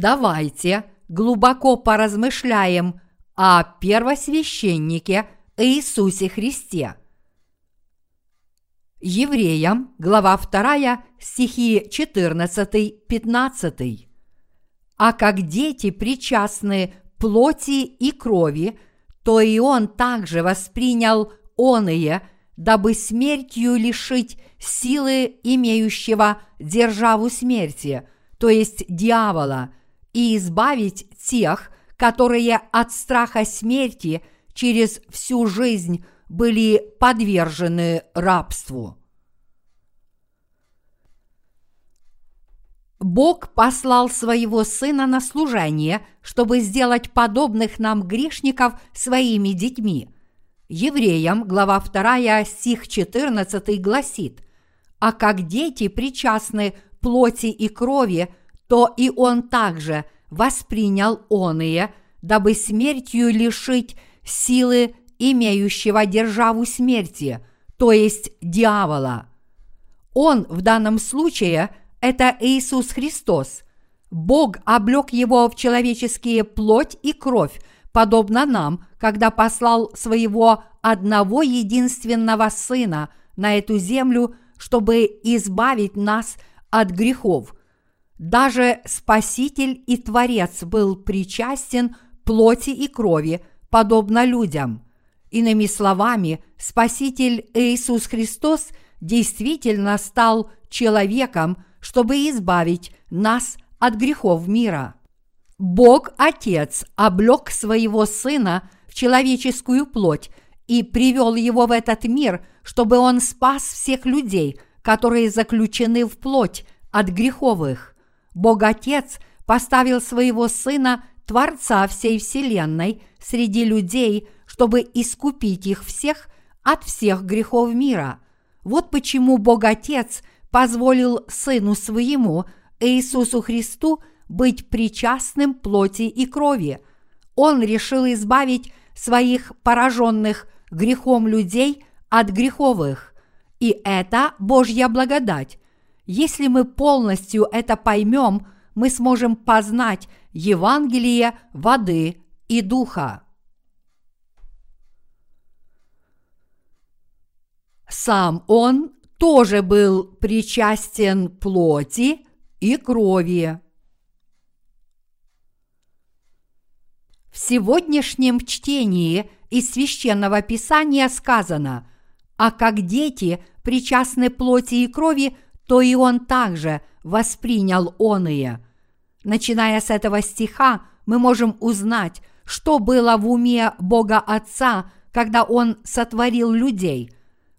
Давайте глубоко поразмышляем о первосвященнике Иисусе Христе. Евреям, глава 2, стихи 14-15. А как дети причастны плоти и крови, то и он также воспринял оные, дабы смертью лишить силы имеющего державу смерти, то есть дьявола, и избавить тех, которые от страха смерти через всю жизнь были подвержены рабству. Бог послал своего Сына на служение, чтобы сделать подобных нам грешников своими детьми. Евреям, глава 2, стих 14 гласит, «А как дети причастны плоти и крови, то и Он также воспринял оные, дабы смертью лишить силы имеющего державу смерти, то есть дьявола. Он в данном случае – это Иисус Христос. Бог облег его в человеческие плоть и кровь, подобно нам, когда послал своего одного единственного Сына на эту землю, чтобы избавить нас от грехов. Даже Спаситель и Творец был причастен плоти и крови, подобно людям. Иными словами, Спаситель Иисус Христос действительно стал человеком, чтобы избавить нас от грехов мира. Бог Отец облег своего Сына в человеческую плоть и привел его в этот мир, чтобы он спас всех людей, которые заключены в плоть от греховых. Бог Отец поставил своего Сына, Творца всей Вселенной, среди людей, чтобы искупить их всех от всех грехов мира. Вот почему Бог Отец – позволил Сыну Своему, Иисусу Христу, быть причастным плоти и крови. Он решил избавить своих пораженных грехом людей от греховых. И это Божья благодать. Если мы полностью это поймем, мы сможем познать Евангелие воды и духа. Сам Он тоже был причастен плоти и крови. В сегодняшнем чтении из священного писания сказано, а как дети причастны плоти и крови, то и он также воспринял оные. Начиная с этого стиха, мы можем узнать, что было в уме Бога Отца, когда Он сотворил людей –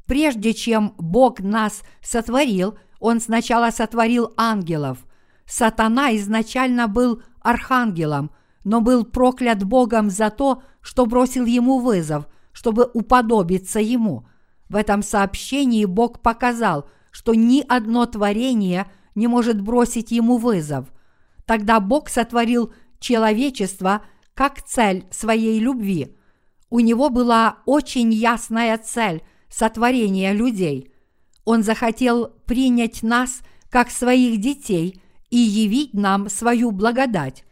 Прежде чем Бог нас сотворил, Он сначала сотворил ангелов. Сатана изначально был архангелом, но был проклят Богом за то, что бросил ему вызов, чтобы уподобиться ему. В этом сообщении Бог показал, что ни одно творение не может бросить ему вызов. Тогда Бог сотворил человечество как цель своей любви. У него была очень ясная цель – сотворения людей. Он захотел принять нас как своих детей и явить нам свою благодать.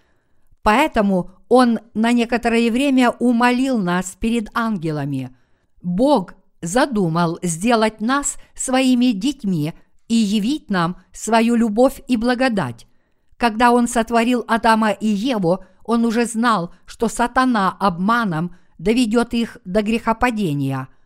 Поэтому Он на некоторое время умолил нас перед ангелами. Бог задумал сделать нас своими детьми и явить нам свою любовь и благодать. Когда Он сотворил Адама и Еву, Он уже знал, что сатана обманом доведет их до грехопадения –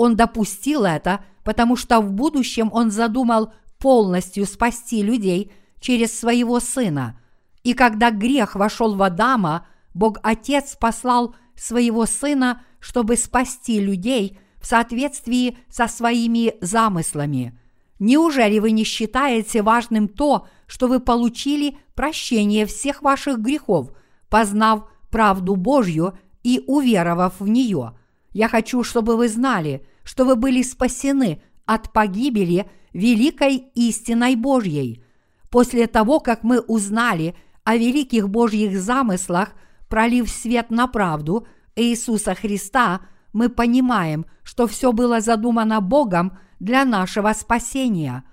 он допустил это, потому что в будущем он задумал полностью спасти людей через своего сына. И когда грех вошел в Адама, Бог Отец послал своего сына, чтобы спасти людей в соответствии со своими замыслами. Неужели вы не считаете важным то, что вы получили прощение всех ваших грехов, познав правду Божью и уверовав в нее? Я хочу, чтобы вы знали, что вы были спасены от погибели великой истиной Божьей. После того, как мы узнали о великих Божьих замыслах, пролив свет на правду Иисуса Христа, мы понимаем, что все было задумано Богом для нашего спасения.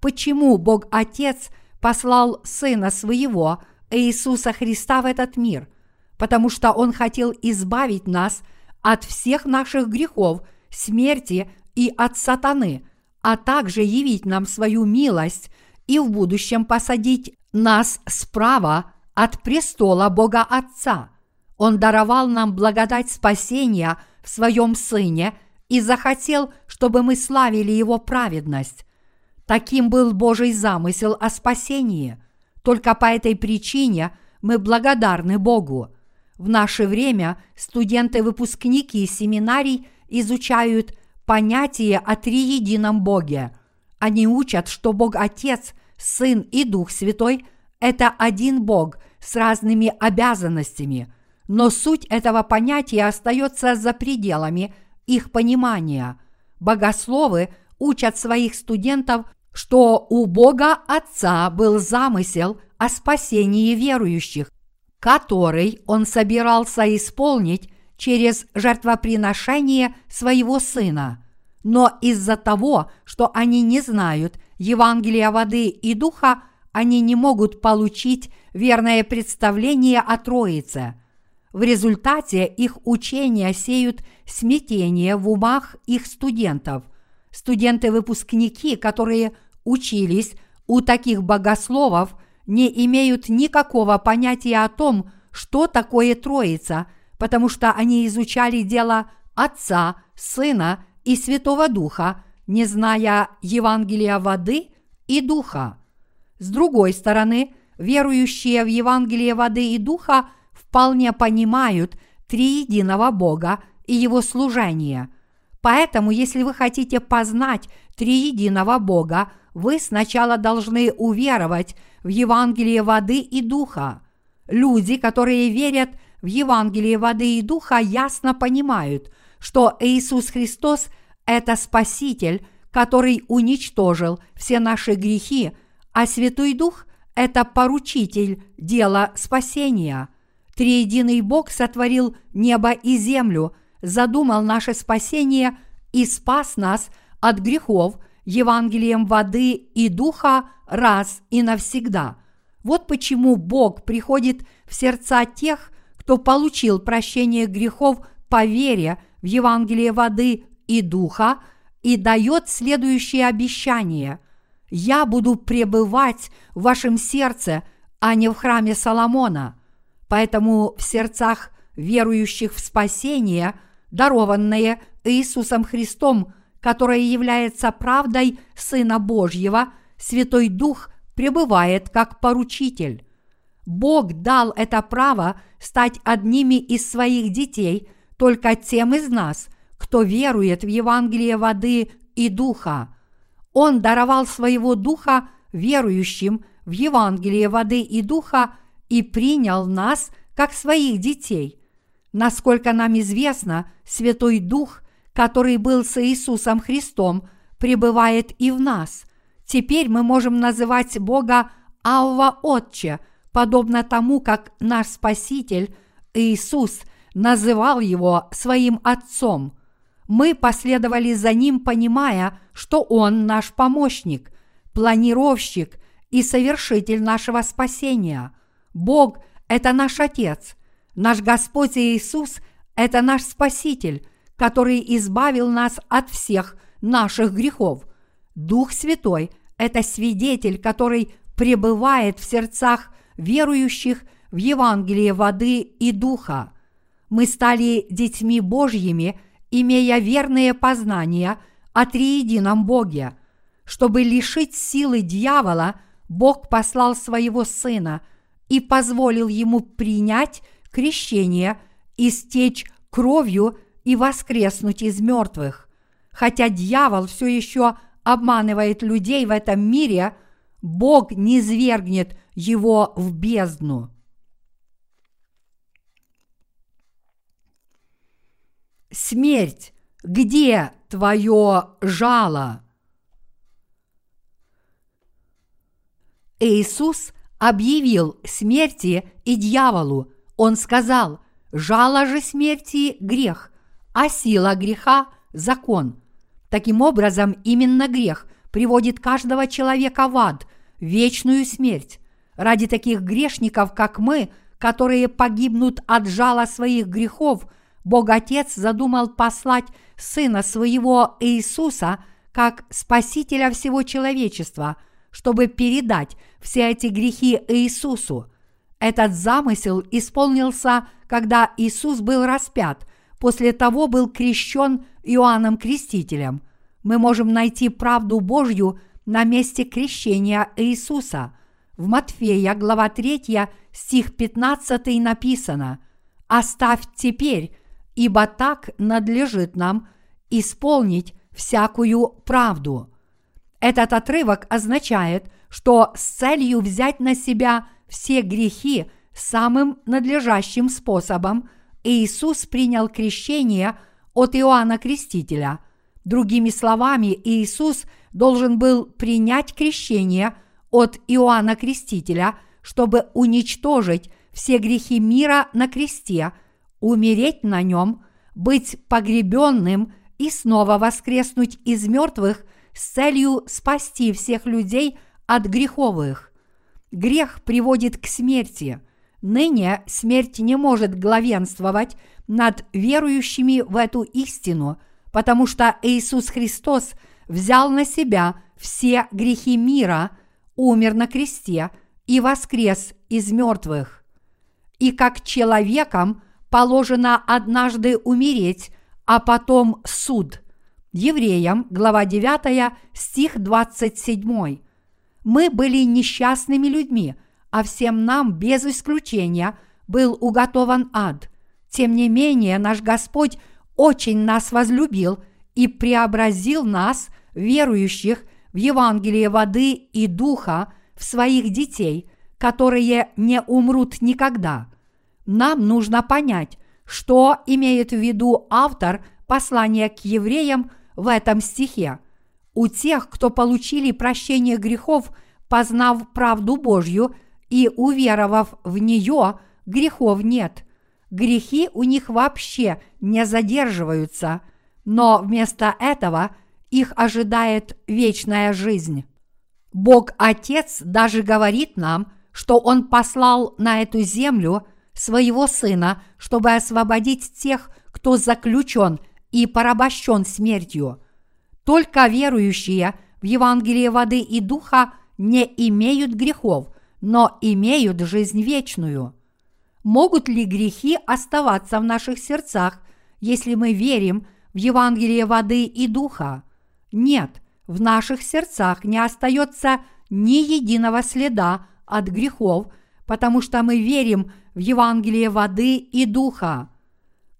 Почему Бог Отец послал Сына Своего, Иисуса Христа в этот мир, потому что Он хотел избавить нас от всех наших грехов, смерти и от сатаны, а также явить нам свою милость и в будущем посадить нас справа от престола Бога Отца. Он даровал нам благодать спасения в Своем Сыне и захотел, чтобы мы славили Его праведность. Таким был Божий замысел о спасении. Только по этой причине мы благодарны Богу. В наше время студенты-выпускники семинарий изучают понятие о триедином Боге. Они учат, что Бог Отец, Сын и Дух Святой – это один Бог с разными обязанностями, но суть этого понятия остается за пределами их понимания. Богословы учат своих студентов, что у Бога Отца был замысел о спасении верующих, который он собирался исполнить через жертвоприношение своего Сына. Но из-за того, что они не знают Евангелия воды и духа, они не могут получить верное представление о Троице. В результате их учения сеют смятение в умах их студентов. Студенты-выпускники, которые учились у таких богословов, не имеют никакого понятия о том, что такое Троица, потому что они изучали дело Отца, Сына и Святого Духа, не зная Евангелия воды и Духа. С другой стороны, верующие в Евангелие воды и Духа вполне понимают триединого Бога и Его служение. Поэтому, если вы хотите познать триединого Бога, вы сначала должны уверовать в Евангелие воды и духа. Люди, которые верят в Евангелие воды и духа, ясно понимают, что Иисус Христос – это Спаситель, который уничтожил все наши грехи, а Святой Дух – это поручитель дела спасения. Триединый Бог сотворил небо и землю, задумал наше спасение и спас нас от грехов Евангелием воды и духа раз и навсегда. Вот почему Бог приходит в сердца тех, кто получил прощение грехов по вере в Евангелие воды и духа и дает следующее обещание. «Я буду пребывать в вашем сердце, а не в храме Соломона». Поэтому в сердцах верующих в спасение, дарованное Иисусом Христом – которое является правдой Сына Божьего, Святой Дух пребывает как поручитель. Бог дал это право стать одними из своих детей только тем из нас, кто верует в Евангелие воды и духа. Он даровал своего духа верующим в Евангелие воды и духа и принял нас как своих детей. Насколько нам известно, Святой Дух который был с Иисусом Христом, пребывает и в нас. Теперь мы можем называть Бога Авва Отче, подобно тому, как наш Спаситель Иисус называл его своим Отцом. Мы последовали за Ним, понимая, что Он наш помощник, планировщик и совершитель нашего спасения. Бог – это наш Отец. Наш Господь Иисус – это наш Спаситель – который избавил нас от всех наших грехов. Дух Святой – это свидетель, который пребывает в сердцах верующих в Евангелие воды и духа. Мы стали детьми Божьими, имея верные познания о триедином Боге. Чтобы лишить силы дьявола, Бог послал своего Сына и позволил ему принять крещение и стечь кровью и воскреснуть из мертвых. Хотя дьявол все еще обманывает людей в этом мире, Бог не свергнет его в бездну. Смерть, где твое жало? Иисус объявил смерти и дьяволу. Он сказал, жало же смерти – грех, а сила греха – закон. Таким образом, именно грех приводит каждого человека в ад, вечную смерть. ради таких грешников, как мы, которые погибнут от жала своих грехов, Бог Отец задумал послать Сына Своего Иисуса как Спасителя всего человечества, чтобы передать все эти грехи Иисусу. Этот замысел исполнился, когда Иисус был распят, после того был крещен Иоанном Крестителем. Мы можем найти правду Божью на месте крещения Иисуса. В Матфея, глава 3, стих 15 написано «Оставь теперь, ибо так надлежит нам исполнить всякую правду». Этот отрывок означает, что с целью взять на себя все грехи самым надлежащим способом Иисус принял крещение от Иоанна Крестителя. Другими словами, Иисус должен был принять крещение от Иоанна Крестителя, чтобы уничтожить все грехи мира на кресте, умереть на нем, быть погребенным и снова воскреснуть из мертвых с целью спасти всех людей от греховых. Грех приводит к смерти. Ныне смерть не может главенствовать над верующими в эту истину, потому что Иисус Христос взял на себя все грехи мира, умер на кресте и воскрес из мертвых. И как человекам положено однажды умереть, а потом суд. Евреям, глава 9, стих 27. Мы были несчастными людьми, а всем нам без исключения был уготован ад. Тем не менее, наш Господь очень нас возлюбил и преобразил нас, верующих в Евангелие воды и духа, в своих детей, которые не умрут никогда. Нам нужно понять, что имеет в виду автор послания к евреям в этом стихе. У тех, кто получили прощение грехов, познав правду Божью и уверовав в нее, грехов нет. Грехи у них вообще не задерживаются, но вместо этого их ожидает вечная жизнь. Бог Отец даже говорит нам, что Он послал на эту землю своего Сына, чтобы освободить тех, кто заключен и порабощен смертью. Только верующие в Евангелие воды и духа не имеют грехов, но имеют жизнь вечную. Могут ли грехи оставаться в наших сердцах, если мы верим в Евангелие воды и духа? Нет, в наших сердцах не остается ни единого следа от грехов, потому что мы верим в Евангелие воды и духа.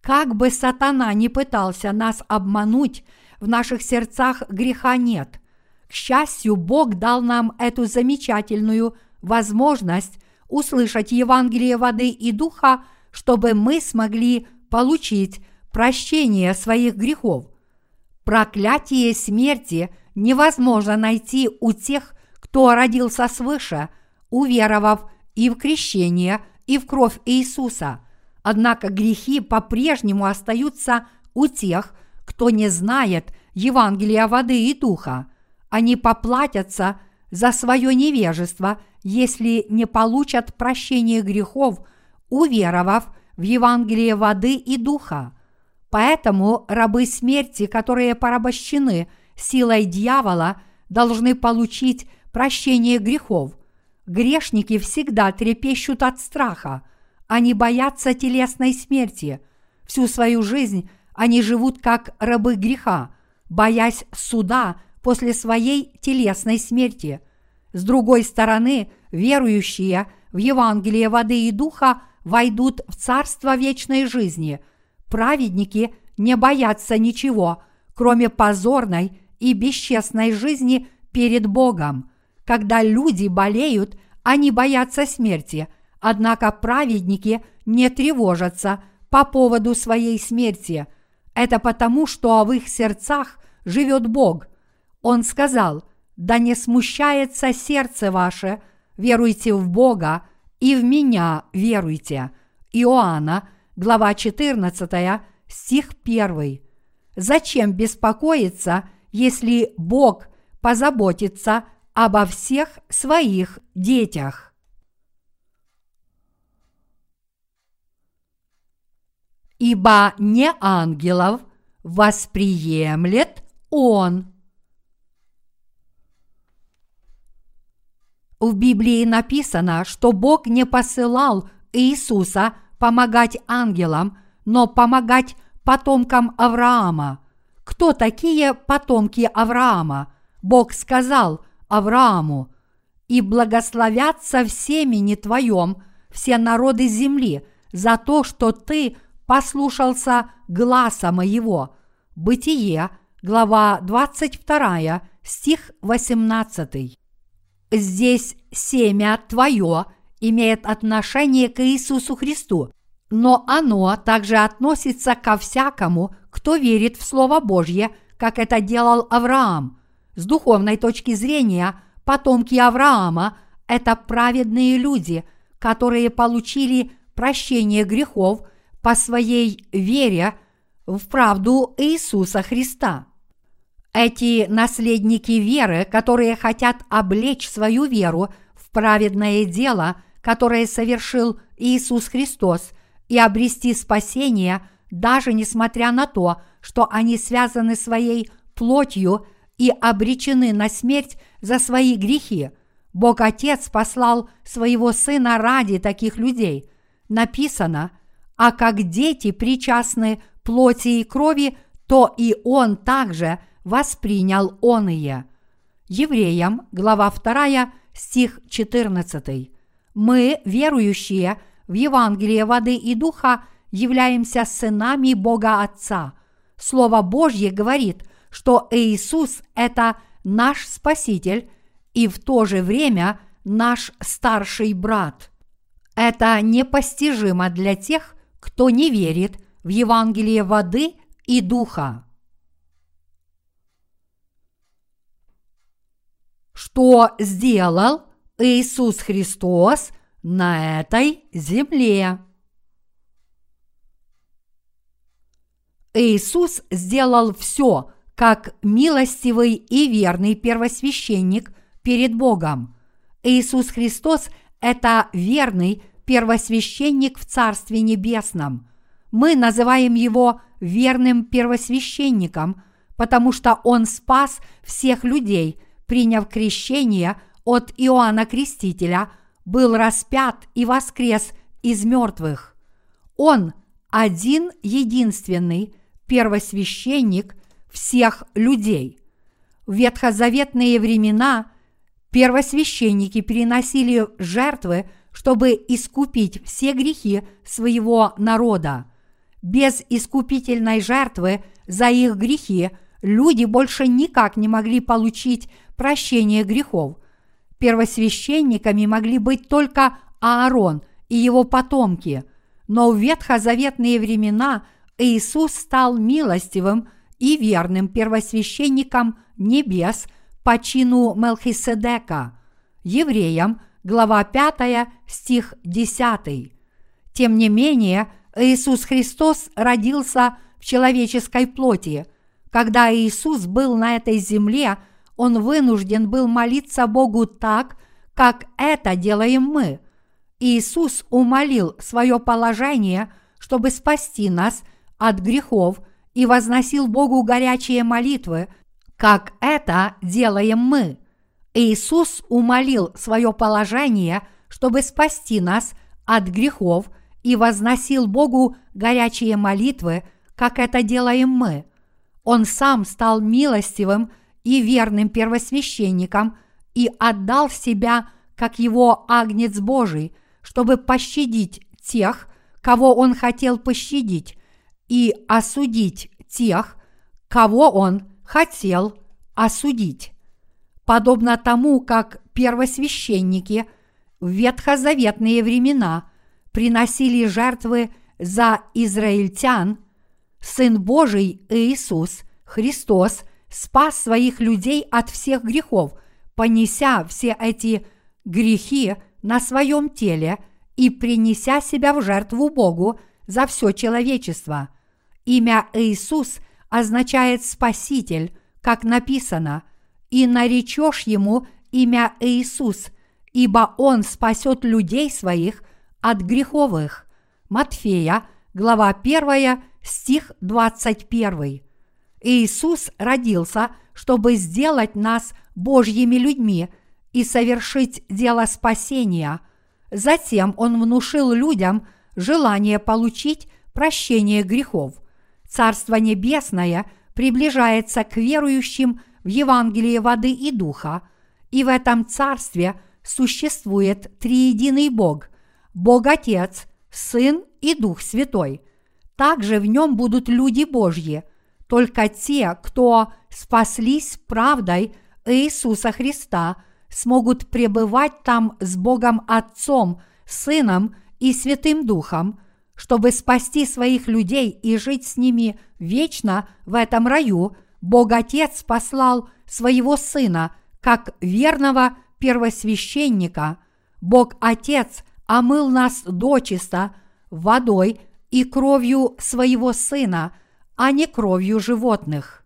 Как бы сатана не пытался нас обмануть, в наших сердцах греха нет. К счастью, Бог дал нам эту замечательную возможность услышать Евангелие воды и духа, чтобы мы смогли получить прощение своих грехов. Проклятие смерти невозможно найти у тех, кто родился свыше, уверовав и в крещение, и в кровь Иисуса. Однако грехи по-прежнему остаются у тех, кто не знает Евангелия воды и духа. Они поплатятся за свое невежество, если не получат прощение грехов, уверовав в Евангелие воды и духа. Поэтому рабы смерти, которые порабощены силой дьявола, должны получить прощение грехов. Грешники всегда трепещут от страха. Они боятся телесной смерти. Всю свою жизнь они живут как рабы греха, боясь суда после своей телесной смерти. С другой стороны, верующие в Евангелие воды и духа войдут в Царство вечной жизни. Праведники не боятся ничего, кроме позорной и бесчестной жизни перед Богом – когда люди болеют, они боятся смерти, однако праведники не тревожатся по поводу своей смерти. Это потому, что в их сердцах живет Бог. Он сказал, да не смущается сердце ваше, веруйте в Бога и в меня веруйте. Иоанна, глава 14, стих 1. Зачем беспокоиться, если Бог позаботится обо всех своих детях. Ибо не ангелов восприемлет он. В Библии написано, что Бог не посылал Иисуса помогать ангелам, но помогать потомкам Авраама. Кто такие потомки Авраама? Бог сказал Аврааму, «И благословятся в семени твоем все народы земли за то, что ты послушался гласа моего». Бытие, глава 22, стих 18. Здесь семя твое имеет отношение к Иисусу Христу, но оно также относится ко всякому, кто верит в Слово Божье, как это делал Авраам. С духовной точки зрения, потомки Авраама – это праведные люди, которые получили прощение грехов по своей вере в правду Иисуса Христа. Эти наследники веры, которые хотят облечь свою веру в праведное дело, которое совершил Иисус Христос – и обрести спасение, даже несмотря на то, что они связаны своей плотью и обречены на смерть за свои грехи. Бог Отец послал своего Сына ради таких людей. Написано, а как дети причастны плоти и крови, то и Он также воспринял оные. Евреям, глава 2, стих 14. Мы, верующие, в Евангелии воды и духа являемся сынами Бога Отца. Слово Божье говорит, что Иисус – это наш Спаситель и в то же время наш старший брат. Это непостижимо для тех, кто не верит в Евангелие воды и духа. Что сделал Иисус Христос на этой земле. Иисус сделал все, как милостивый и верный первосвященник перед Богом. Иисус Христос – это верный первосвященник в Царстве Небесном. Мы называем его верным первосвященником, потому что он спас всех людей, приняв крещение от Иоанна Крестителя – был распят и воскрес из мертвых. Он один единственный первосвященник всех людей. В ветхозаветные времена первосвященники переносили жертвы, чтобы искупить все грехи своего народа. Без искупительной жертвы за их грехи люди больше никак не могли получить прощение грехов – Первосвященниками могли быть только Аарон и его потомки, но в ветхозаветные времена Иисус стал милостивым и верным первосвященником небес по чину Мелхиседека. Евреям, глава 5, стих 10. Тем не менее, Иисус Христос родился в человеческой плоти. Когда Иисус был на этой земле – он вынужден был молиться Богу так, как это делаем мы. Иисус умолил свое положение, чтобы спасти нас от грехов и возносил Богу горячие молитвы, как это делаем мы. Иисус умолил свое положение, чтобы спасти нас от грехов и возносил Богу горячие молитвы, как это делаем мы. Он сам стал милостивым и верным первосвященником и отдал себя как его агнец Божий, чтобы пощадить тех, кого он хотел пощадить, и осудить тех, кого он хотел осудить. Подобно тому, как первосвященники в ветхозаветные времена приносили жертвы за израильтян, Сын Божий Иисус Христос – спас своих людей от всех грехов, понеся все эти грехи на своем теле и принеся себя в жертву Богу за все человечество. Имя Иисус означает Спаситель, как написано, и наречешь ему имя Иисус, ибо он спасет людей своих от греховых. Матфея, глава 1, стих 21. Иисус родился, чтобы сделать нас Божьими людьми и совершить дело спасения. Затем Он внушил людям желание получить прощение грехов. Царство Небесное приближается к верующим в Евангелие воды и духа, и в этом царстве существует триединый Бог – Бог Отец, Сын и Дух Святой. Также в нем будут люди Божьи, только те, кто спаслись правдой Иисуса Христа, смогут пребывать там с Богом Отцом, Сыном и Святым Духом, чтобы спасти своих людей и жить с ними вечно в этом раю, Бог Отец послал своего Сына как верного первосвященника. Бог Отец омыл нас дочисто водой и кровью своего Сына, а не кровью животных.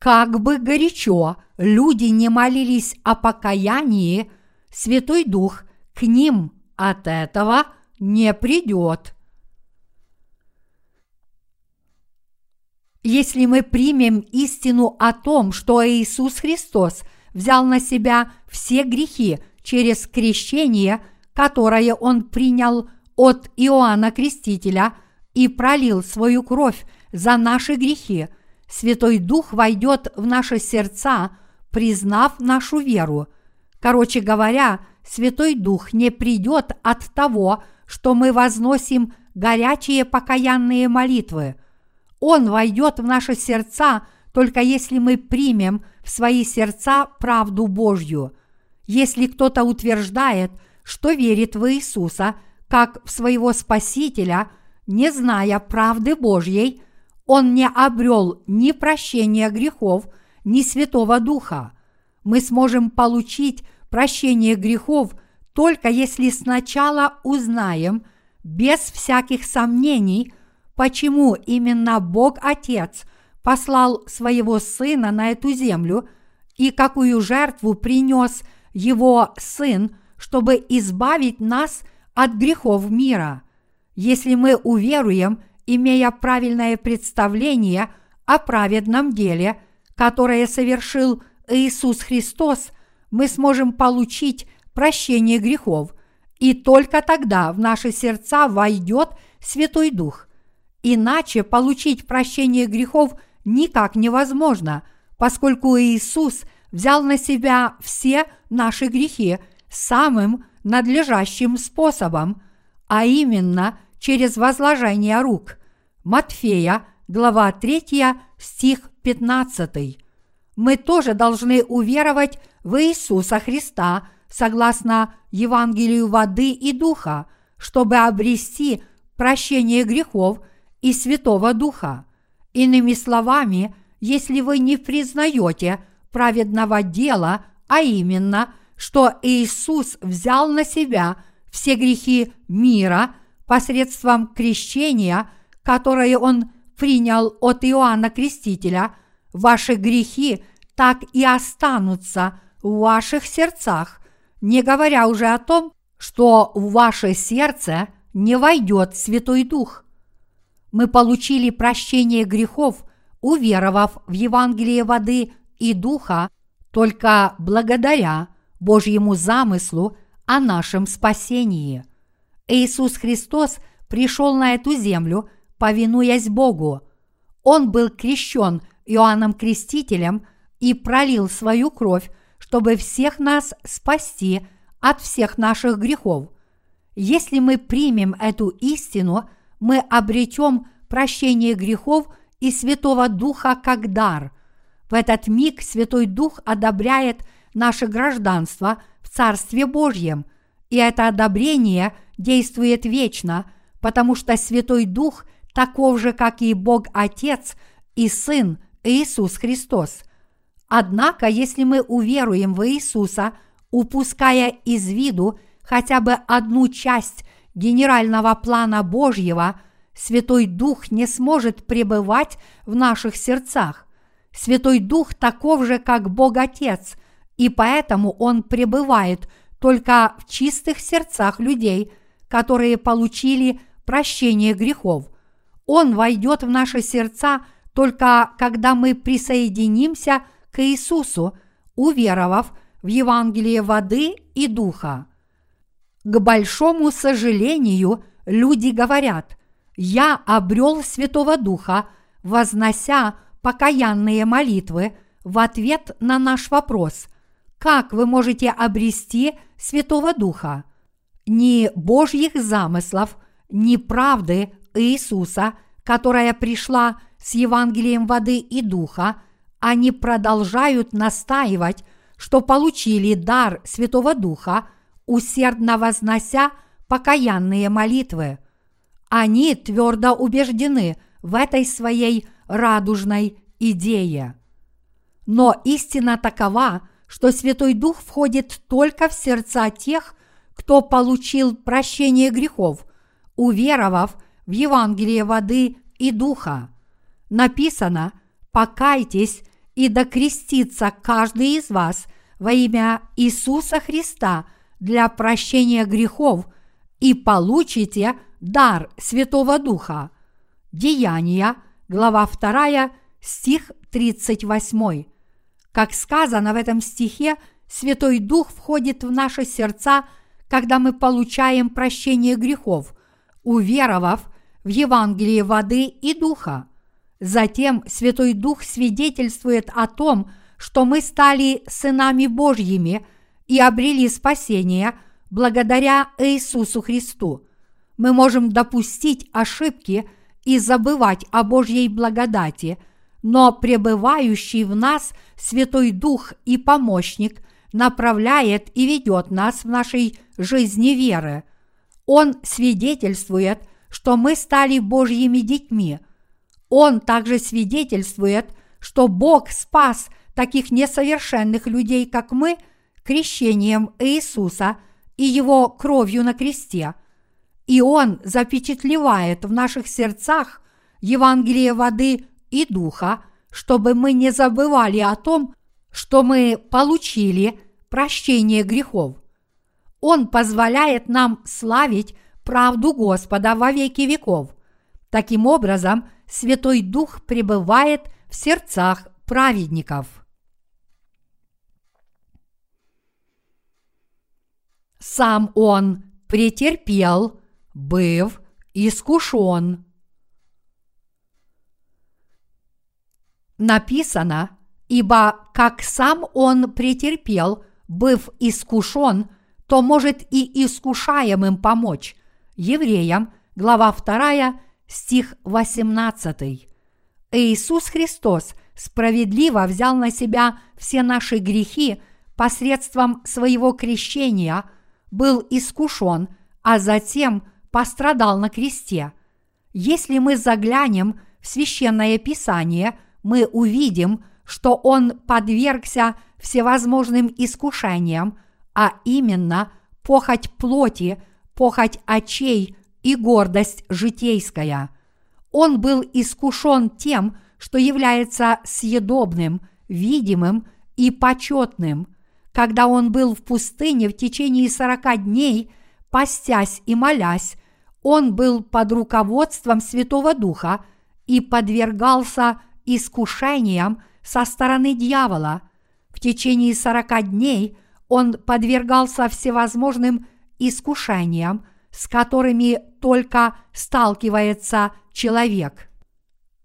Как бы горячо люди не молились о покаянии, Святой Дух к ним от этого не придет. Если мы примем истину о том, что Иисус Христос взял на себя все грехи через крещение, которое Он принял от Иоанна Крестителя и пролил свою кровь за наши грехи, Святой Дух войдет в наши сердца, признав нашу веру. Короче говоря, Святой Дух не придет от того, что мы возносим горячие покаянные молитвы. Он войдет в наши сердца только если мы примем в свои сердца правду Божью. Если кто-то утверждает, что верит в Иисуса как в своего Спасителя, не зная правды Божьей, он не обрел ни прощения грехов, ни Святого Духа. Мы сможем получить прощение грехов только если сначала узнаем, без всяких сомнений, почему именно Бог Отец послал своего Сына на эту землю и какую жертву принес Его Сын, чтобы избавить нас от грехов мира. Если мы уверуем, имея правильное представление о праведном деле, которое совершил Иисус Христос – мы сможем получить прощение грехов, и только тогда в наши сердца войдет Святой Дух. Иначе получить прощение грехов никак невозможно, поскольку Иисус взял на себя все наши грехи самым надлежащим способом, а именно через возложение рук. Матфея, глава 3, стих 15 мы тоже должны уверовать в Иисуса Христа согласно Евангелию воды и духа, чтобы обрести прощение грехов и Святого Духа. Иными словами, если вы не признаете праведного дела, а именно, что Иисус взял на себя все грехи мира посредством крещения, которое Он принял от Иоанна Крестителя – ваши грехи так и останутся в ваших сердцах, не говоря уже о том, что в ваше сердце не войдет Святой Дух. Мы получили прощение грехов, уверовав в Евангелие воды и Духа только благодаря Божьему замыслу о нашем спасении. Иисус Христос пришел на эту землю, повинуясь Богу. Он был крещен – Иоанном Крестителем и пролил свою кровь, чтобы всех нас спасти от всех наших грехов. Если мы примем эту истину, мы обретем прощение грехов и Святого Духа как дар. В этот миг Святой Дух одобряет наше гражданство в Царстве Божьем, и это одобрение действует вечно, потому что Святой Дух таков же, как и Бог Отец и Сын, Иисус Христос. Однако, если мы уверуем в Иисуса, упуская из виду хотя бы одну часть генерального плана Божьего, Святой Дух не сможет пребывать в наших сердцах. Святой Дух таков же, как Бог Отец, и поэтому Он пребывает только в чистых сердцах людей, которые получили прощение грехов. Он войдет в наши сердца только когда мы присоединимся к Иисусу, уверовав в Евангелие воды и духа. К большому сожалению, люди говорят, «Я обрел Святого Духа, вознося покаянные молитвы в ответ на наш вопрос, как вы можете обрести Святого Духа? Ни Божьих замыслов, ни правды Иисуса, которая пришла с Евангелием воды и духа, они продолжают настаивать, что получили дар Святого Духа, усердно вознося покаянные молитвы. Они твердо убеждены в этой своей радужной идее. Но истина такова, что Святой Дух входит только в сердца тех, кто получил прощение грехов, уверовав в Евангелие воды и духа. Написано «Покайтесь и докрестится каждый из вас во имя Иисуса Христа для прощения грехов и получите дар Святого Духа». Деяния, глава 2, стих 38. Как сказано в этом стихе, Святой Дух входит в наши сердца, когда мы получаем прощение грехов, уверовав в Евангелие воды и духа. Затем Святой Дух свидетельствует о том, что мы стали сынами Божьими и обрели спасение благодаря Иисусу Христу. Мы можем допустить ошибки и забывать о Божьей благодати – но пребывающий в нас Святой Дух и Помощник направляет и ведет нас в нашей жизни веры. Он свидетельствует, что мы стали Божьими детьми. Он также свидетельствует, что Бог спас таких несовершенных людей, как мы, крещением Иисуса и Его кровью на кресте. И Он запечатлевает в наших сердцах Евангелие воды и духа, чтобы мы не забывали о том, что мы получили прощение грехов. Он позволяет нам славить правду Господа во веки веков. Таким образом, Святой Дух пребывает в сердцах праведников. Сам Он претерпел, быв искушен написано, ибо как сам он претерпел, быв искушен, то может и искушаемым помочь. Евреям, глава 2, стих 18. Иисус Христос справедливо взял на себя все наши грехи посредством своего крещения, был искушен, а затем пострадал на кресте. Если мы заглянем в священное писание – мы увидим, что он подвергся всевозможным искушениям, а именно похоть плоти, похоть очей и гордость житейская. Он был искушен тем, что является съедобным, видимым и почетным. Когда он был в пустыне в течение сорока дней, постясь и молясь, он был под руководством Святого Духа и подвергался искушениям со стороны дьявола. В течение сорока дней он подвергался всевозможным искушениям, с которыми только сталкивается человек.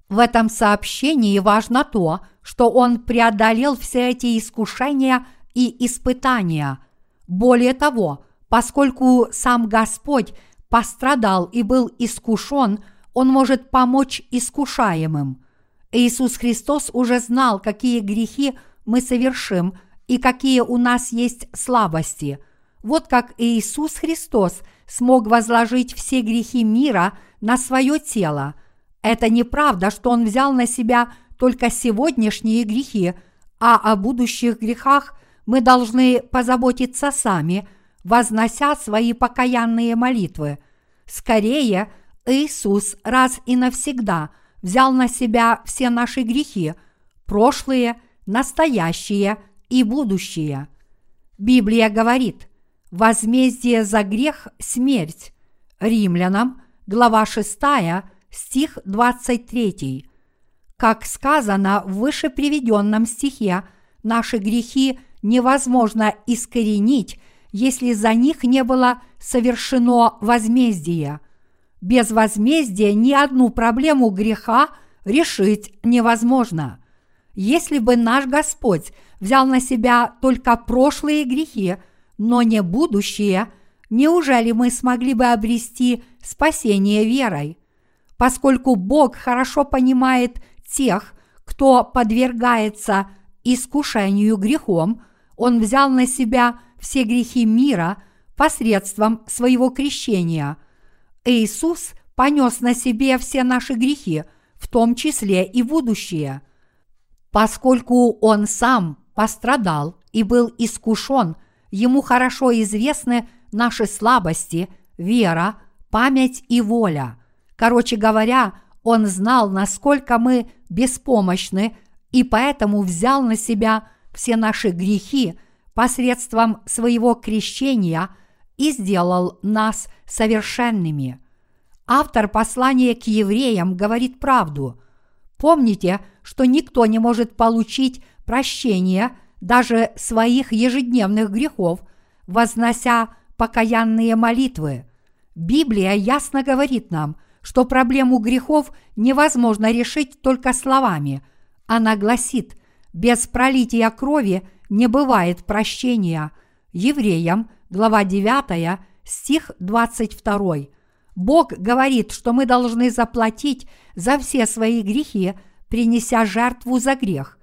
В этом сообщении важно то, что он преодолел все эти искушения и испытания. Более того, поскольку сам Господь пострадал и был искушен, он может помочь искушаемым. Иисус Христос уже знал, какие грехи мы совершим и какие у нас есть слабости. Вот как Иисус Христос смог возложить все грехи мира на свое тело. Это неправда, что Он взял на себя только сегодняшние грехи, а о будущих грехах мы должны позаботиться сами, вознося свои покаянные молитвы. Скорее, Иисус раз и навсегда – взял на себя все наши грехи, прошлые, настоящие и будущие. Библия говорит, Возмездие за грех – смерть. Римлянам, глава 6, стих 23. Как сказано в выше приведенном стихе, наши грехи невозможно искоренить, если за них не было совершено возмездие. Без возмездия ни одну проблему греха решить невозможно. Если бы наш Господь взял на себя только прошлые грехи, но не будущее, неужели мы смогли бы обрести спасение верой? Поскольку Бог хорошо понимает тех, кто подвергается искушению грехом, Он взял на себя все грехи мира посредством своего крещения. Иисус понес на себе все наши грехи, в том числе и будущее. Поскольку Он сам пострадал и был искушен, Ему хорошо известны наши слабости, вера, память и воля. Короче говоря, Он знал, насколько мы беспомощны, и поэтому взял на себя все наши грехи посредством своего крещения и сделал нас совершенными. Автор послания к евреям говорит правду. Помните, что никто не может получить прощение даже своих ежедневных грехов, вознося покаянные молитвы. Библия ясно говорит нам, что проблему грехов невозможно решить только словами. Она гласит, без пролития крови не бывает прощения. Евреям, глава 9, стих 22. Бог говорит, что мы должны заплатить за все свои грехи, принеся жертву за грех.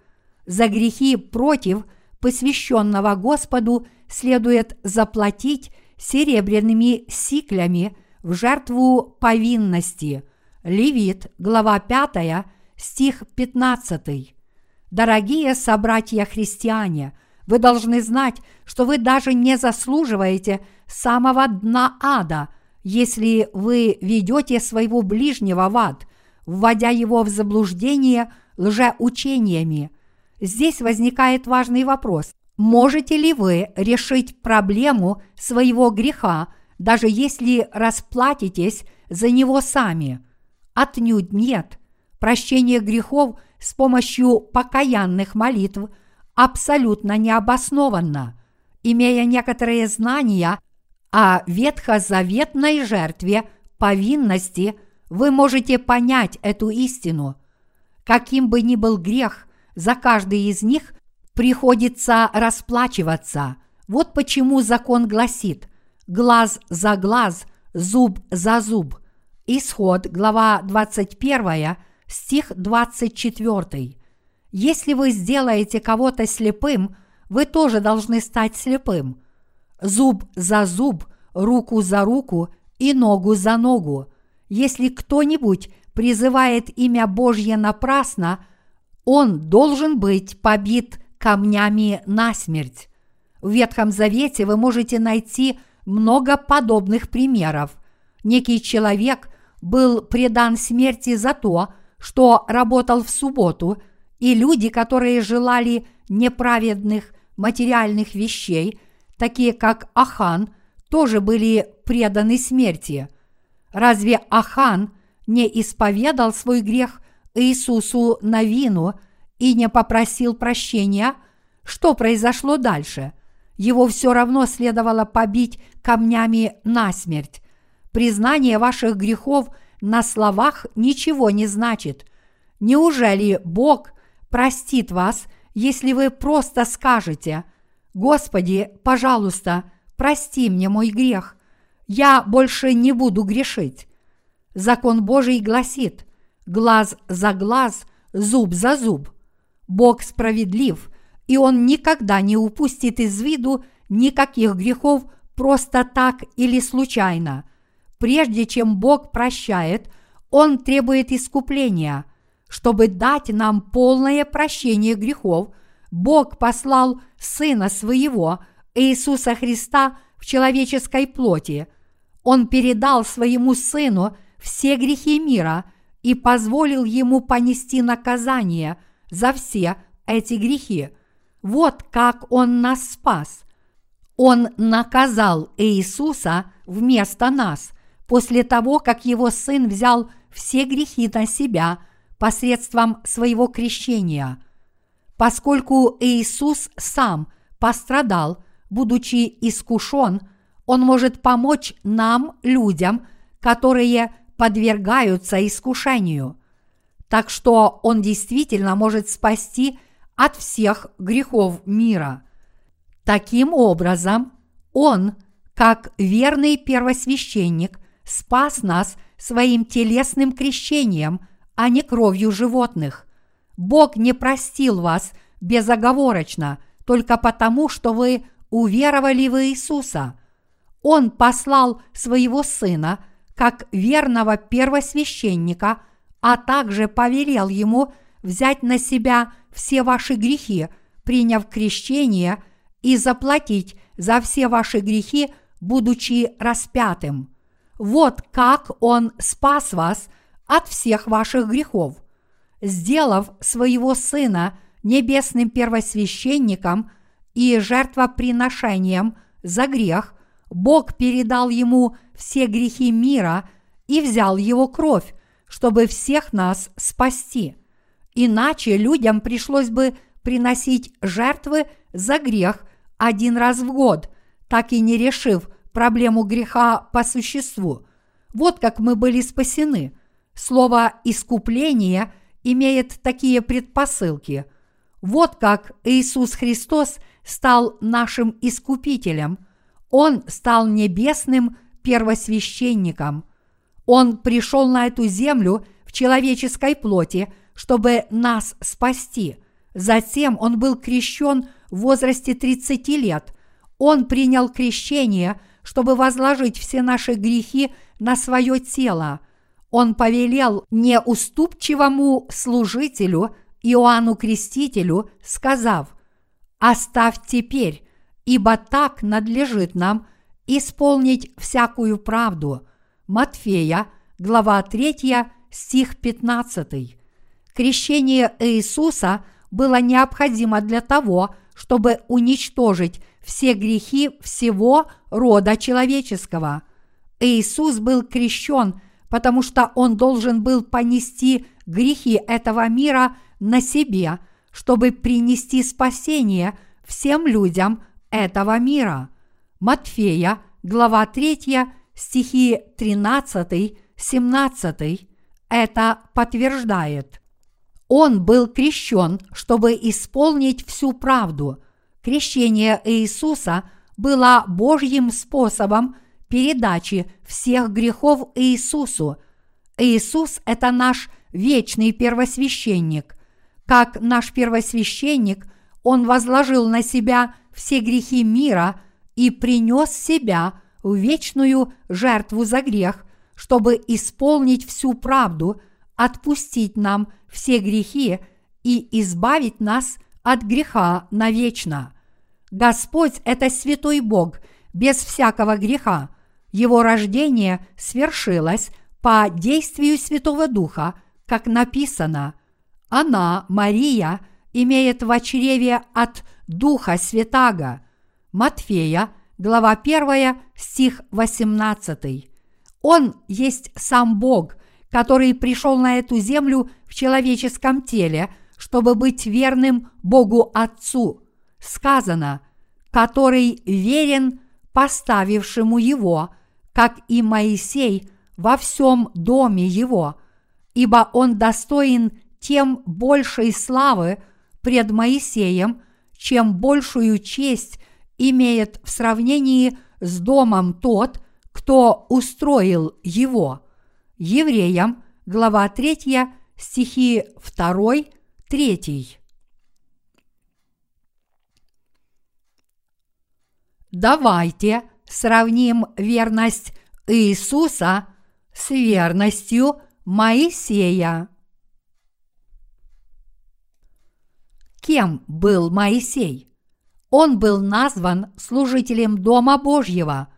За грехи против посвященного Господу следует заплатить серебряными сиклями в жертву повинности. Левит, глава 5, стих 15. Дорогие собратья-христиане, вы должны знать, что вы даже не заслуживаете самого дна ада, если вы ведете своего ближнего в ад, вводя его в заблуждение лжеучениями – Здесь возникает важный вопрос. Можете ли вы решить проблему своего греха, даже если расплатитесь за него сами? Отнюдь нет. Прощение грехов с помощью покаянных молитв абсолютно необоснованно. Имея некоторые знания о ветхозаветной жертве повинности, вы можете понять эту истину. Каким бы ни был грех, за каждый из них приходится расплачиваться. Вот почему закон гласит «глаз за глаз, зуб за зуб». Исход, глава 21, стих 24. Если вы сделаете кого-то слепым, вы тоже должны стать слепым. Зуб за зуб, руку за руку и ногу за ногу. Если кто-нибудь призывает имя Божье напрасно – он должен быть побит камнями насмерть. В Ветхом Завете вы можете найти много подобных примеров. Некий человек был предан смерти за то, что работал в субботу, и люди, которые желали неправедных материальных вещей, такие как Ахан, тоже были преданы смерти. Разве Ахан не исповедал свой грех Иисусу на вину и не попросил прощения, что произошло дальше? Его все равно следовало побить камнями насмерть. Признание ваших грехов на словах ничего не значит. Неужели Бог простит вас, если вы просто скажете «Господи, пожалуйста, прости мне мой грех, я больше не буду грешить». Закон Божий гласит – глаз за глаз, зуб за зуб. Бог справедлив, и Он никогда не упустит из виду никаких грехов просто так или случайно. Прежде чем Бог прощает, Он требует искупления. Чтобы дать нам полное прощение грехов, Бог послал Сына Своего, Иисуса Христа, в человеческой плоти. Он передал Своему Сыну все грехи мира – и позволил ему понести наказание за все эти грехи. Вот как он нас спас. Он наказал Иисуса вместо нас после того, как его Сын взял все грехи на себя посредством своего крещения. Поскольку Иисус сам пострадал, будучи искушен, Он может помочь нам, людям, которые подвергаются искушению. Так что Он действительно может спасти от всех грехов мира. Таким образом, Он, как верный первосвященник, спас нас своим телесным крещением, а не кровью животных. Бог не простил вас безоговорочно только потому, что вы уверовали в Иисуса. Он послал своего Сына как верного первосвященника, а также повелел ему взять на себя все ваши грехи, приняв крещение и заплатить за все ваши грехи, будучи распятым. Вот как Он спас вас от всех ваших грехов. Сделав своего Сына небесным первосвященником и жертвоприношением за грех, Бог передал ему все грехи мира и взял его кровь, чтобы всех нас спасти. Иначе людям пришлось бы приносить жертвы за грех один раз в год, так и не решив проблему греха по существу. Вот как мы были спасены. Слово «искупление» имеет такие предпосылки. Вот как Иисус Христос стал нашим искупителем. Он стал небесным первосвященником. Он пришел на эту землю в человеческой плоти, чтобы нас спасти. Затем он был крещен в возрасте 30 лет. Он принял крещение – чтобы возложить все наши грехи на свое тело. Он повелел неуступчивому служителю Иоанну Крестителю, сказав, «Оставь теперь, ибо так надлежит нам исполнить всякую правду». Матфея, глава 3, стих 15. Крещение Иисуса было необходимо для того, чтобы уничтожить все грехи всего рода человеческого. Иисус был крещен, потому что Он должен был понести грехи этого мира на себе, чтобы принести спасение всем людям этого мира. Матфея, глава 3, стихи 13-17 это подтверждает. Он был крещен, чтобы исполнить всю правду – Крещение Иисуса было Божьим способом передачи всех грехов Иисусу. Иисус – это наш вечный первосвященник. Как наш первосвященник, Он возложил на себя все грехи мира и принес себя в вечную жертву за грех, чтобы исполнить всю правду, отпустить нам все грехи и избавить нас от греха навечно. Господь – это святой Бог, без всякого греха. Его рождение свершилось по действию Святого Духа, как написано. Она, Мария, имеет в чреве от Духа Святаго. Матфея, глава 1, стих 18. Он есть сам Бог, который пришел на эту землю в человеческом теле, чтобы быть верным Богу Отцу – сказано, который верен поставившему его, как и Моисей во всем доме его, ибо он достоин тем большей славы пред Моисеем, чем большую честь имеет в сравнении с домом тот, кто устроил его. Евреям, глава 3, стихи 2, 3. Давайте сравним верность Иисуса с верностью Моисея. Кем был Моисей? Он был назван служителем Дома Божьего.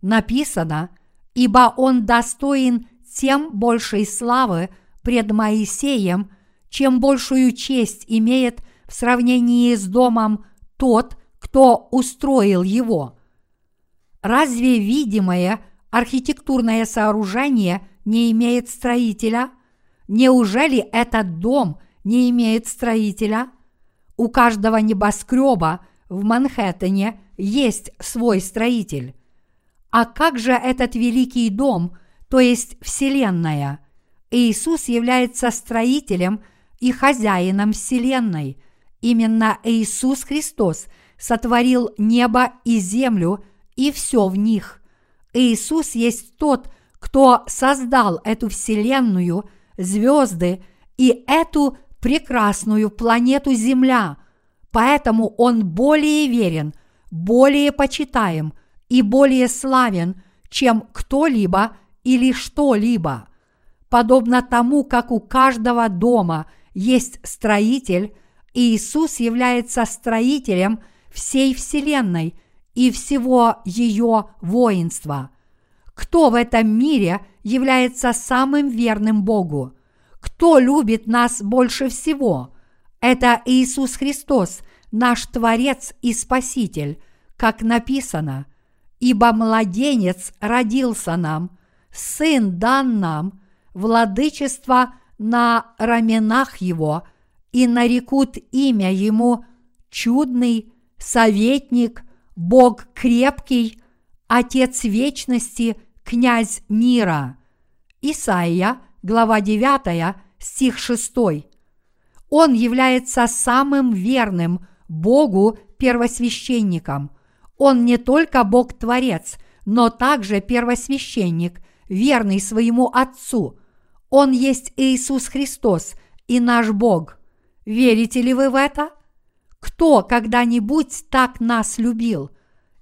Написано, ибо он достоин тем большей славы пред Моисеем, чем большую честь имеет в сравнении с домом тот, кто устроил его. Разве видимое архитектурное сооружение не имеет строителя? Неужели этот дом не имеет строителя? У каждого небоскреба в Манхэттене есть свой строитель. А как же этот великий дом, то есть Вселенная? Иисус является строителем и хозяином Вселенной. Именно Иисус Христос сотворил небо и землю и все в них. Иисус есть тот, кто создал эту Вселенную, звезды и эту прекрасную планету Земля. Поэтому Он более верен, более почитаем и более славен, чем кто-либо или что-либо. Подобно тому, как у каждого дома есть строитель, Иисус является строителем всей Вселенной и всего ее воинства. Кто в этом мире является самым верным Богу? Кто любит нас больше всего? Это Иисус Христос, наш Творец и Спаситель, как написано, «Ибо младенец родился нам, сын дан нам, владычество на раменах его, и нарекут имя ему чудный, советник, Бог крепкий, Отец вечности, князь мира. Исаия, глава 9, стих 6. Он является самым верным Богу первосвященником. Он не только Бог-творец, но также первосвященник, верный своему Отцу. Он есть Иисус Христос и наш Бог. Верите ли вы в это? Кто когда-нибудь так нас любил?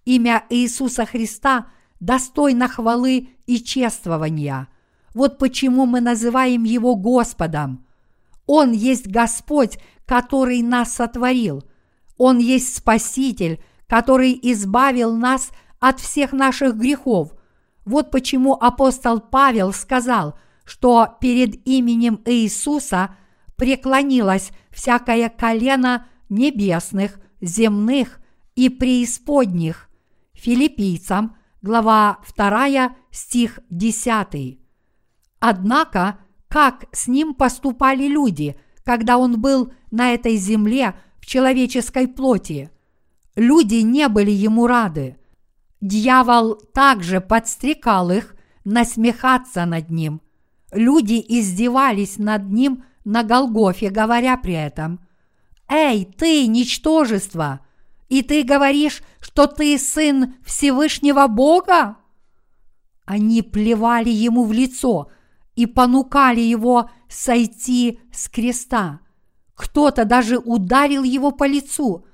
Имя Иисуса Христа достойно хвалы и чествования. Вот почему мы называем Его Господом. Он есть Господь, который нас сотворил. Он есть Спаситель, который избавил нас от всех наших грехов. Вот почему апостол Павел сказал, что перед именем Иисуса преклонилось всякое колено небесных, земных и преисподних. Филиппийцам, глава 2, стих 10. Однако, как с ним поступали люди, когда он был на этой земле в человеческой плоти? Люди не были ему рады. Дьявол также подстрекал их насмехаться над ним. Люди издевались над ним на Голгофе, говоря при этом, «Эй, ты, ничтожество! И ты говоришь, что ты сын Всевышнего Бога?» Они плевали ему в лицо и понукали его сойти с креста. Кто-то даже ударил его по лицу.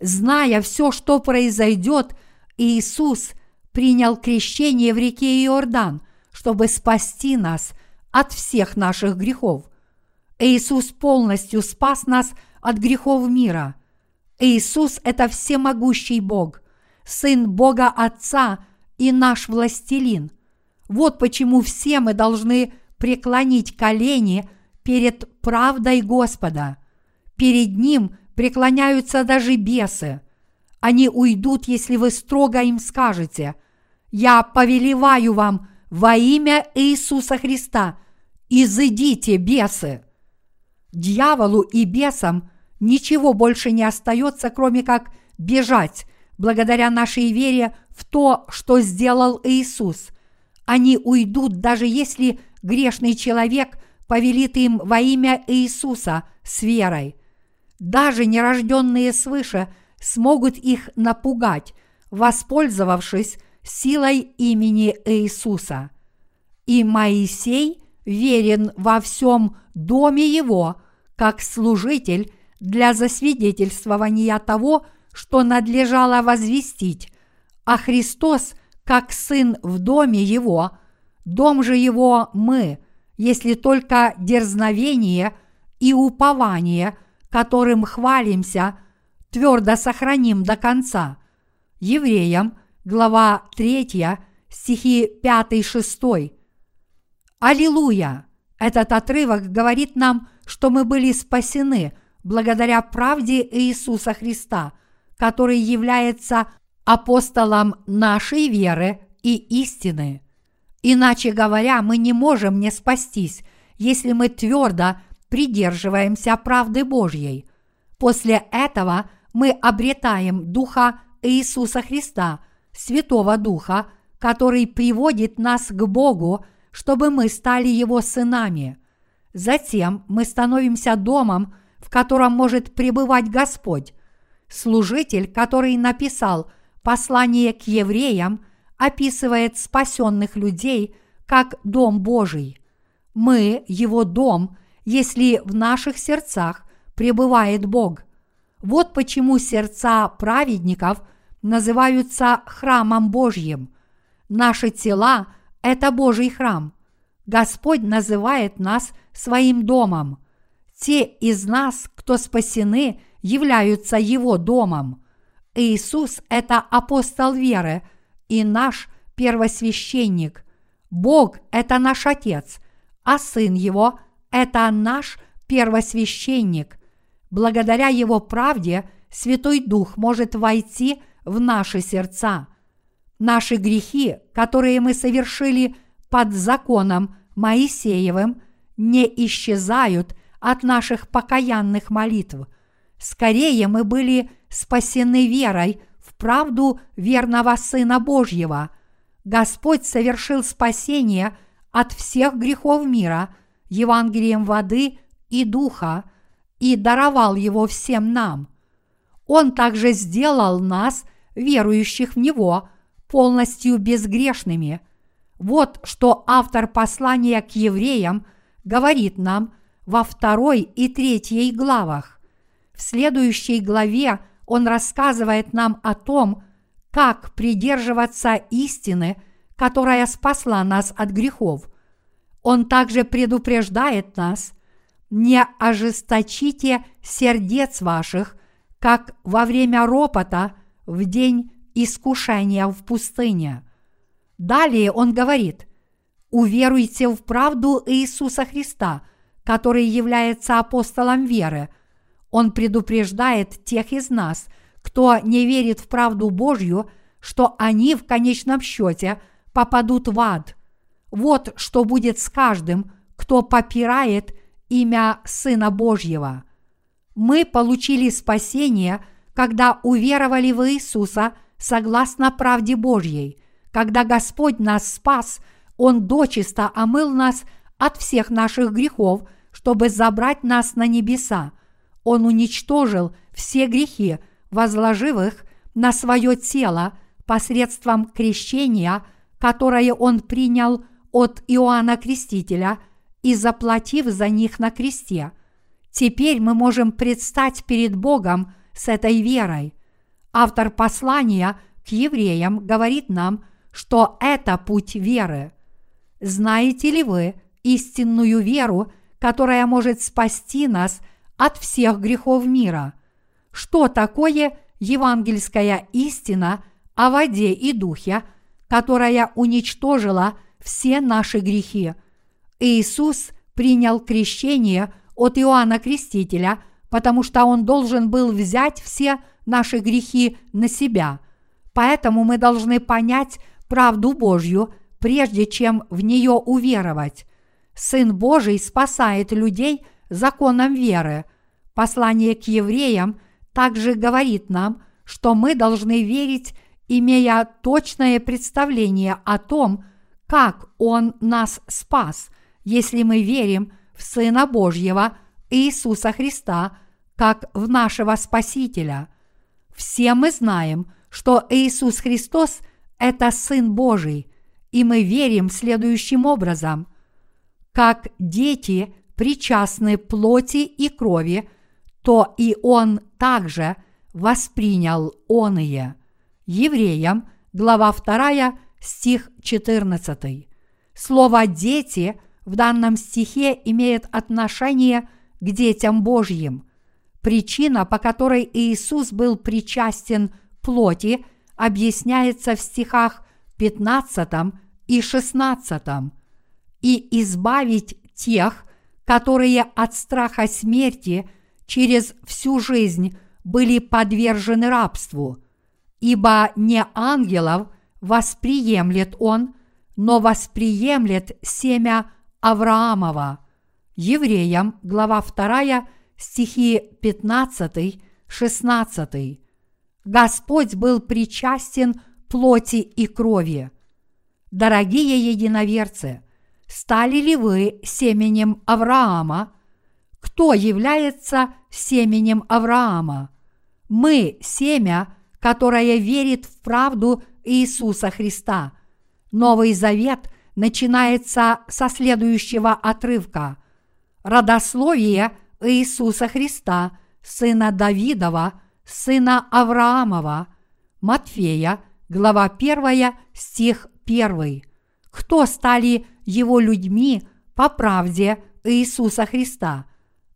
Зная все, что произойдет, Иисус принял крещение в реке Иордан, чтобы спасти нас от всех наших грехов. Иисус полностью спас нас от грехов мира. Иисус – это всемогущий Бог, Сын Бога Отца и наш властелин. Вот почему все мы должны преклонить колени перед правдой Господа. Перед Ним преклоняются даже бесы. Они уйдут, если вы строго им скажете «Я повелеваю вам во имя Иисуса Христа, изыдите, бесы!» Дьяволу и бесам ничего больше не остается, кроме как бежать, благодаря нашей вере в то, что сделал Иисус. Они уйдут, даже если грешный человек повелит им во имя Иисуса с верой. Даже нерожденные свыше смогут их напугать, воспользовавшись силой имени Иисуса. И Моисей верен во всем доме его, как служитель для засвидетельствования того, что надлежало возвестить, а Христос, как Сын в доме Его, дом же Его мы, если только дерзновение и упование, которым хвалимся, твердо сохраним до конца. Евреям, глава 3, стихи 5-6. Аллилуйя! Этот отрывок говорит нам, что мы были спасены благодаря правде Иисуса Христа, который является апостолом нашей веры и истины. Иначе говоря, мы не можем не спастись, если мы твердо придерживаемся правды Божьей. После этого мы обретаем Духа Иисуса Христа, Святого Духа, который приводит нас к Богу, чтобы мы стали Его сынами. Затем мы становимся домом, в котором может пребывать Господь. Служитель, который написал послание к евреям, описывает спасенных людей как дом Божий. Мы – его дом, если в наших сердцах пребывает Бог. Вот почему сердца праведников называются храмом Божьим. Наши тела – это Божий храм. Господь называет нас своим домом. Те из нас, кто спасены, являются Его домом. Иисус – это апостол веры и наш первосвященник. Бог – это наш Отец, а Сын Его – это наш первосвященник. Благодаря Его правде Святой Дух может войти в наши сердца. Наши грехи, которые мы совершили под законом Моисеевым, не исчезают от наших покаянных молитв. Скорее мы были спасены верой в правду верного Сына Божьего. Господь совершил спасение от всех грехов мира Евангелием воды и духа и даровал его всем нам. Он также сделал нас, верующих в Него, полностью безгрешными. Вот что автор послания к евреям говорит нам во второй и третьей главах. В следующей главе он рассказывает нам о том, как придерживаться истины, которая спасла нас от грехов. Он также предупреждает нас, не ожесточите сердец ваших, как во время ропота в день искушения в пустыне. Далее он говорит, уверуйте в правду Иисуса Христа, который является апостолом веры. Он предупреждает тех из нас, кто не верит в правду Божью, что они в конечном счете попадут в ад. Вот что будет с каждым, кто попирает имя Сына Божьего. Мы получили спасение, когда уверовали в Иисуса согласно правде Божьей. Когда Господь нас спас, Он дочисто омыл нас от всех наших грехов, чтобы забрать нас на небеса. Он уничтожил все грехи, возложив их на свое тело посредством крещения, которое Он принял от Иоанна Крестителя и заплатив за них на кресте. Теперь мы можем предстать перед Богом с этой верой. Автор послания к евреям говорит нам, что это путь веры. Знаете ли вы истинную веру, которая может спасти нас от всех грехов мира? Что такое евангельская истина о воде и духе, которая уничтожила все наши грехи? Иисус принял крещение от Иоанна Крестителя, потому что он должен был взять все наши грехи на себя. Поэтому мы должны понять правду Божью, прежде чем в нее уверовать. Сын Божий спасает людей законом веры. Послание к евреям также говорит нам, что мы должны верить, имея точное представление о том, как Он нас спас, если мы верим в Сына Божьего Иисуса Христа, как в нашего Спасителя. Все мы знаем, что Иисус Христос – это Сын Божий, и мы верим следующим образом. Как дети причастны плоти и крови, то и Он также воспринял оные. Евреям, глава 2, стих 14. Слово «дети» в данном стихе имеет отношение к детям Божьим – Причина, по которой Иисус был причастен плоти, объясняется в стихах 15 и 16. И избавить тех, которые от страха смерти через всю жизнь были подвержены рабству. ибо не ангелов восприемлет он, но восприемлет семя Авраамова. Евреям, глава 2, стихи 15-16. Господь был причастен плоти и крови. Дорогие единоверцы, стали ли вы семенем Авраама? Кто является семенем Авраама? Мы – семя, которое верит в правду Иисуса Христа. Новый Завет начинается со следующего отрывка. Родословие Иисуса Христа, сына Давидова, сына Авраамова, Матфея, глава 1, стих 1. Кто стали его людьми по правде Иисуса Христа?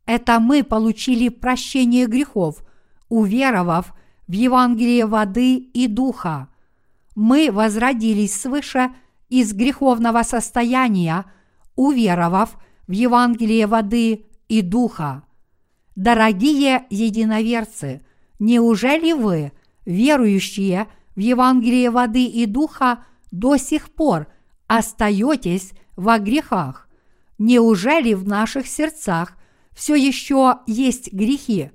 Это мы получили прощение грехов, уверовав в Евангелие воды и духа. Мы возродились свыше из греховного состояния, уверовав в Евангелие воды и духа. Дорогие единоверцы, неужели вы, верующие в Евангелие воды и духа, до сих пор остаетесь во грехах? Неужели в наших сердцах все еще есть грехи?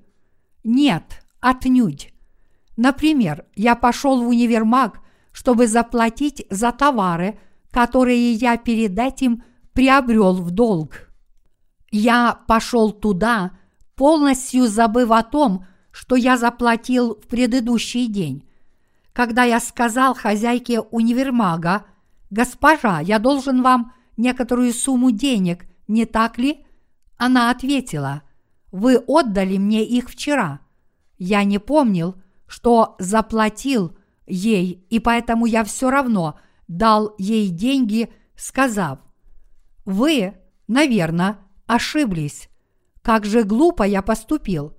Нет, отнюдь. Например, я пошел в универмаг, чтобы заплатить за товары, которые я перед этим приобрел в долг. Я пошел туда, полностью забыв о том, что я заплатил в предыдущий день. Когда я сказал хозяйке универмага, «Госпожа, я должен вам некоторую сумму денег, не так ли?» Она ответила, «Вы отдали мне их вчера». Я не помнил, что заплатил ей, и поэтому я все равно дал ей деньги, сказав, «Вы, наверное, ошиблись. Как же глупо я поступил.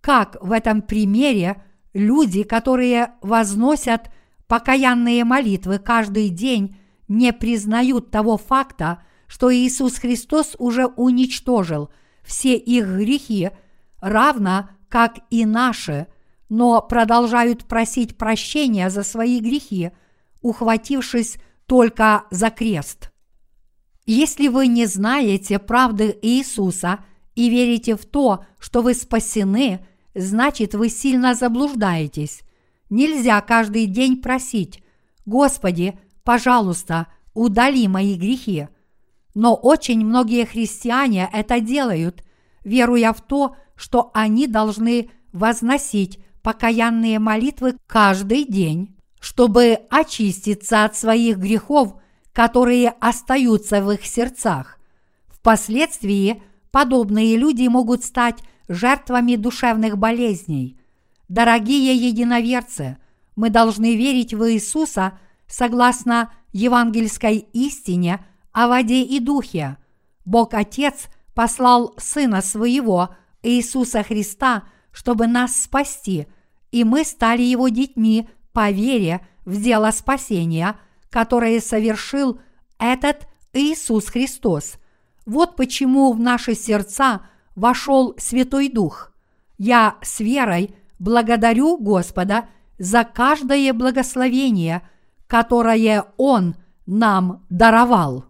Как в этом примере люди, которые возносят покаянные молитвы каждый день, не признают того факта, что Иисус Христос уже уничтожил все их грехи, равно как и наши, но продолжают просить прощения за свои грехи, ухватившись только за крест. Если вы не знаете правды Иисуса и верите в то, что вы спасены, значит вы сильно заблуждаетесь. Нельзя каждый день просить «Господи, пожалуйста, удали мои грехи». Но очень многие христиане это делают, веруя в то, что они должны возносить покаянные молитвы каждый день, чтобы очиститься от своих грехов, которые остаются в их сердцах. Впоследствии подобные люди могут стать жертвами душевных болезней. Дорогие единоверцы, мы должны верить в Иисуса согласно евангельской истине о воде и духе. Бог Отец послал Сына Своего, Иисуса Христа, чтобы нас спасти, и мы стали Его детьми по вере в дело спасения, которое совершил этот Иисус Христос. Вот почему в наши сердца вошел Святой Дух. Я с верой благодарю Господа за каждое благословение, которое Он нам даровал.